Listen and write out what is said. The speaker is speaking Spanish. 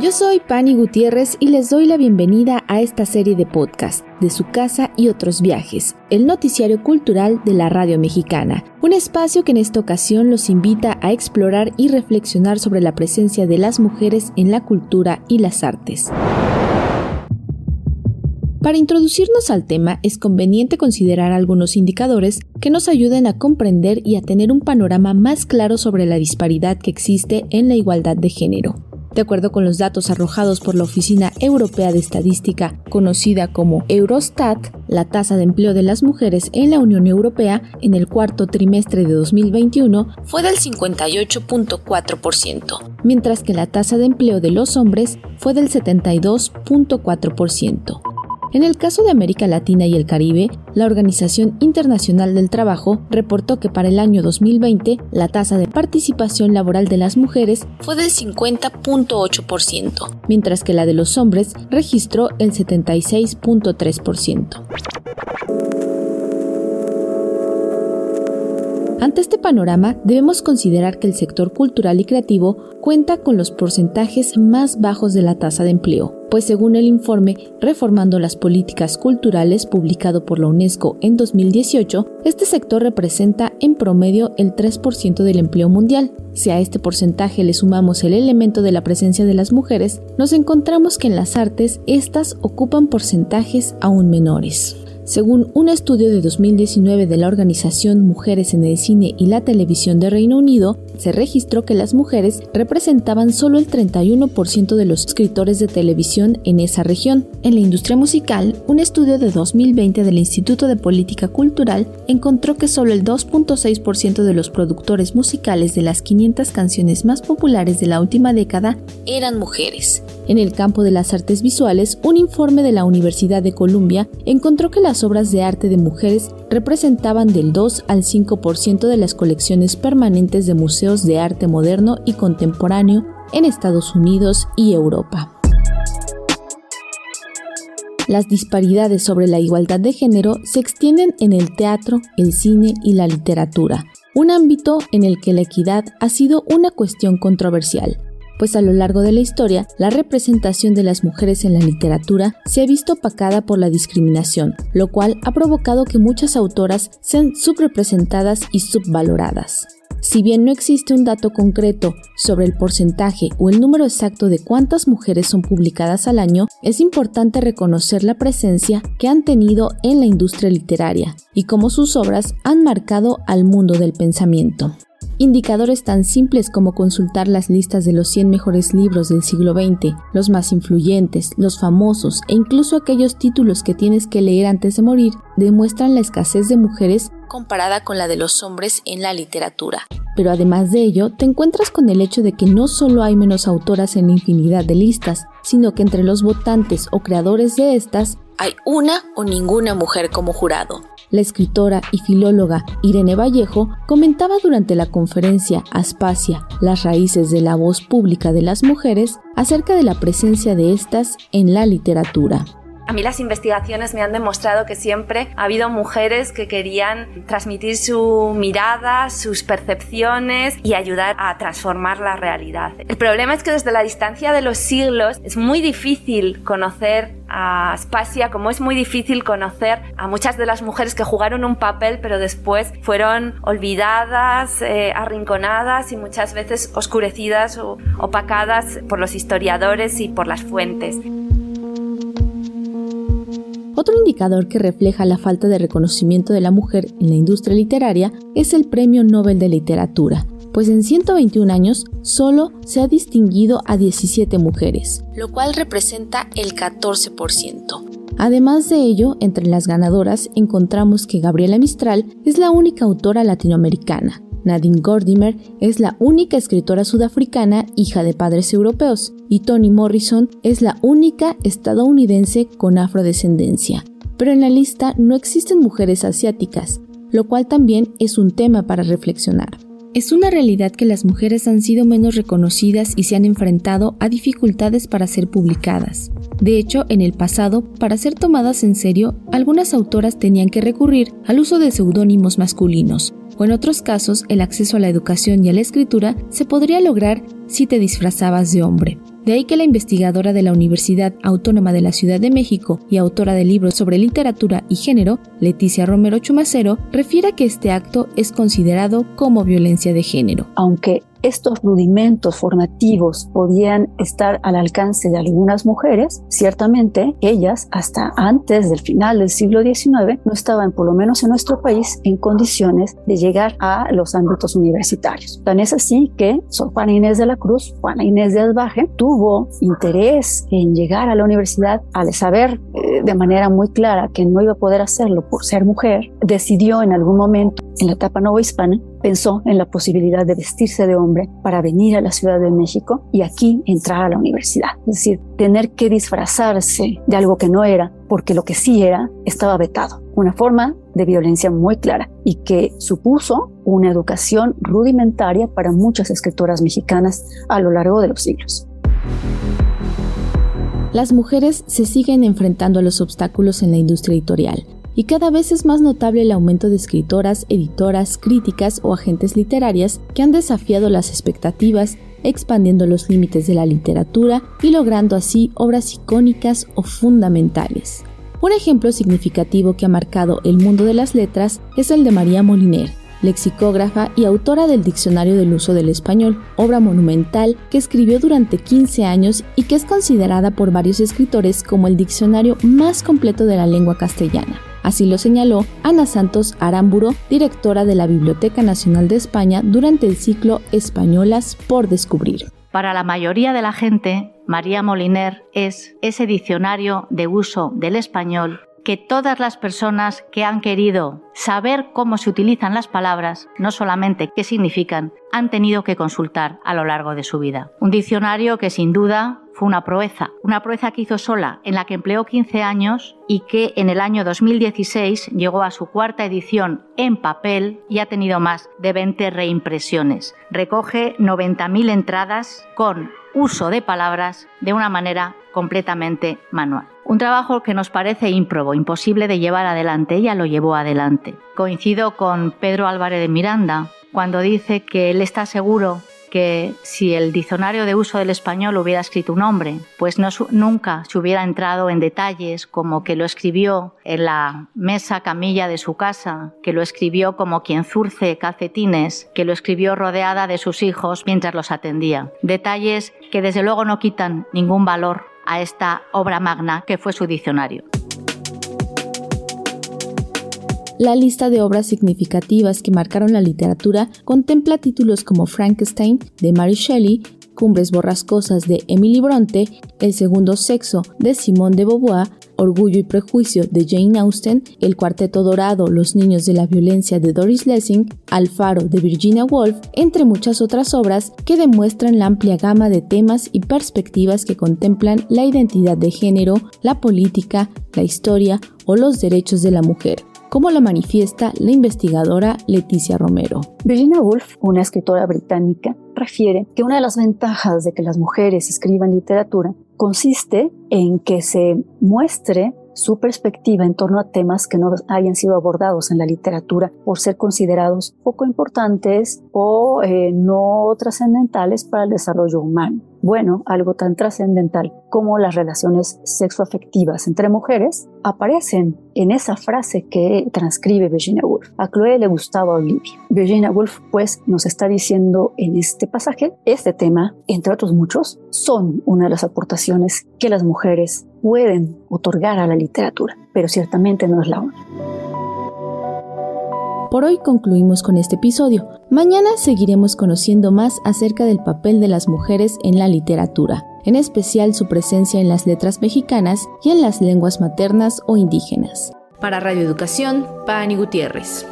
Yo soy Pani Gutiérrez y les doy la bienvenida a esta serie de podcast de su casa y otros viajes, el noticiario cultural de la radio mexicana, un espacio que en esta ocasión los invita a explorar y reflexionar sobre la presencia de las mujeres en la cultura y las artes. Para introducirnos al tema es conveniente considerar algunos indicadores que nos ayuden a comprender y a tener un panorama más claro sobre la disparidad que existe en la igualdad de género. De acuerdo con los datos arrojados por la Oficina Europea de Estadística, conocida como Eurostat, la tasa de empleo de las mujeres en la Unión Europea en el cuarto trimestre de 2021 fue del 58.4%, mientras que la tasa de empleo de los hombres fue del 72.4%. En el caso de América Latina y el Caribe, la Organización Internacional del Trabajo reportó que para el año 2020 la tasa de participación laboral de las mujeres fue del 50.8%, mientras que la de los hombres registró el 76.3%. Ante este panorama, debemos considerar que el sector cultural y creativo cuenta con los porcentajes más bajos de la tasa de empleo, pues según el informe Reformando las Políticas Culturales publicado por la UNESCO en 2018, este sector representa en promedio el 3% del empleo mundial. Si a este porcentaje le sumamos el elemento de la presencia de las mujeres, nos encontramos que en las artes estas ocupan porcentajes aún menores. Según un estudio de 2019 de la organización Mujeres en el Cine y la Televisión de Reino Unido, se registró que las mujeres representaban solo el 31% de los escritores de televisión en esa región. En la industria musical, un estudio de 2020 del Instituto de Política Cultural encontró que solo el 2.6% de los productores musicales de las 500 canciones más populares de la última década eran mujeres. En el campo de las artes visuales, un informe de la Universidad de Columbia encontró que las obras de arte de mujeres representaban del 2 al 5% de las colecciones permanentes de museos de arte moderno y contemporáneo en Estados Unidos y Europa. Las disparidades sobre la igualdad de género se extienden en el teatro, el cine y la literatura, un ámbito en el que la equidad ha sido una cuestión controversial pues a lo largo de la historia la representación de las mujeres en la literatura se ha visto opacada por la discriminación, lo cual ha provocado que muchas autoras sean subrepresentadas y subvaloradas. Si bien no existe un dato concreto sobre el porcentaje o el número exacto de cuántas mujeres son publicadas al año, es importante reconocer la presencia que han tenido en la industria literaria y cómo sus obras han marcado al mundo del pensamiento. Indicadores tan simples como consultar las listas de los 100 mejores libros del siglo XX, los más influyentes, los famosos e incluso aquellos títulos que tienes que leer antes de morir, demuestran la escasez de mujeres comparada con la de los hombres en la literatura. Pero además de ello, te encuentras con el hecho de que no solo hay menos autoras en infinidad de listas, sino que entre los votantes o creadores de estas hay una o ninguna mujer como jurado. La escritora y filóloga Irene Vallejo comentaba durante la conferencia Aspasia, las raíces de la voz pública de las mujeres, acerca de la presencia de estas en la literatura. A mí las investigaciones me han demostrado que siempre ha habido mujeres que querían transmitir su mirada, sus percepciones y ayudar a transformar la realidad. El problema es que desde la distancia de los siglos es muy difícil conocer a Aspasia, como es muy difícil conocer a muchas de las mujeres que jugaron un papel pero después fueron olvidadas, eh, arrinconadas y muchas veces oscurecidas o opacadas por los historiadores y por las fuentes. Otro indicador que refleja la falta de reconocimiento de la mujer en la industria literaria es el Premio Nobel de Literatura, pues en 121 años solo se ha distinguido a 17 mujeres, lo cual representa el 14%. Además de ello, entre las ganadoras encontramos que Gabriela Mistral es la única autora latinoamericana, Nadine Gordimer es la única escritora sudafricana hija de padres europeos y Toni Morrison es la única estadounidense con afrodescendencia. Pero en la lista no existen mujeres asiáticas, lo cual también es un tema para reflexionar. Es una realidad que las mujeres han sido menos reconocidas y se han enfrentado a dificultades para ser publicadas. De hecho, en el pasado, para ser tomadas en serio, algunas autoras tenían que recurrir al uso de seudónimos masculinos, o en otros casos el acceso a la educación y a la escritura se podría lograr si te disfrazabas de hombre. De ahí que la investigadora de la Universidad Autónoma de la Ciudad de México y autora de libros sobre literatura y género, Leticia Romero Chumacero, refiere que este acto es considerado como violencia de género. Aunque estos rudimentos formativos podían estar al alcance de algunas mujeres, ciertamente ellas hasta antes del final del siglo XIX no estaban, por lo menos en nuestro país, en condiciones de llegar a los ámbitos universitarios. Tan es así que Sor Juana Inés de la Cruz, Juana Inés de Albaje, tuvo interés en llegar a la universidad al saber eh, de manera muy clara que no iba a poder hacerlo por ser mujer, decidió en algún momento en la etapa hispana pensó en la posibilidad de vestirse de hombre para venir a la Ciudad de México y aquí entrar a la universidad. Es decir, tener que disfrazarse de algo que no era, porque lo que sí era estaba vetado. Una forma de violencia muy clara y que supuso una educación rudimentaria para muchas escritoras mexicanas a lo largo de los siglos. Las mujeres se siguen enfrentando a los obstáculos en la industria editorial y cada vez es más notable el aumento de escritoras, editoras, críticas o agentes literarias que han desafiado las expectativas, expandiendo los límites de la literatura y logrando así obras icónicas o fundamentales. Un ejemplo significativo que ha marcado el mundo de las letras es el de María Moliner, lexicógrafa y autora del Diccionario del Uso del Español, obra monumental que escribió durante 15 años y que es considerada por varios escritores como el diccionario más completo de la lengua castellana. Así lo señaló Ana Santos Aramburo, directora de la Biblioteca Nacional de España durante el ciclo Españolas por Descubrir. Para la mayoría de la gente, María Moliner es ese diccionario de uso del español que todas las personas que han querido saber cómo se utilizan las palabras, no solamente qué significan, han tenido que consultar a lo largo de su vida. Un diccionario que sin duda fue una proeza, una proeza que hizo sola, en la que empleó 15 años y que en el año 2016 llegó a su cuarta edición en papel y ha tenido más de 20 reimpresiones. Recoge 90.000 entradas con uso de palabras de una manera completamente manual. Un trabajo que nos parece ímprobo, imposible de llevar adelante. Ella lo llevó adelante. Coincido con Pedro Álvarez de Miranda cuando dice que él está seguro que si el diccionario de uso del español hubiera escrito un hombre, pues nunca se hubiera entrado en detalles como que lo escribió en la mesa camilla de su casa, que lo escribió como quien zurce calcetines, que lo escribió rodeada de sus hijos mientras los atendía. Detalles que desde luego no quitan ningún valor a esta obra magna que fue su diccionario. La lista de obras significativas que marcaron la literatura contempla títulos como Frankenstein de Mary Shelley, Cumbres borrascosas de Emily Bronte, El segundo sexo de Simone de Beauvoir, Orgullo y Prejuicio de Jane Austen, El Cuarteto Dorado, Los Niños de la Violencia de Doris Lessing, Alfaro de Virginia Woolf, entre muchas otras obras que demuestran la amplia gama de temas y perspectivas que contemplan la identidad de género, la política, la historia o los derechos de la mujer como lo manifiesta la investigadora Leticia Romero. Virginia Woolf, una escritora británica, refiere que una de las ventajas de que las mujeres escriban literatura consiste en que se muestre su perspectiva en torno a temas que no hayan sido abordados en la literatura por ser considerados poco importantes o eh, no trascendentales para el desarrollo humano. Bueno, algo tan trascendental como las relaciones sexoafectivas entre mujeres aparecen en esa frase que transcribe Virginia Woolf. A Chloe le gustaba Olivia. Virginia Woolf pues nos está diciendo en este pasaje, este tema, entre otros muchos, son una de las aportaciones que las mujeres pueden otorgar a la literatura, pero ciertamente no es la única. Por hoy concluimos con este episodio. Mañana seguiremos conociendo más acerca del papel de las mujeres en la literatura, en especial su presencia en las letras mexicanas y en las lenguas maternas o indígenas. Para Radio Educación, Pani Gutiérrez.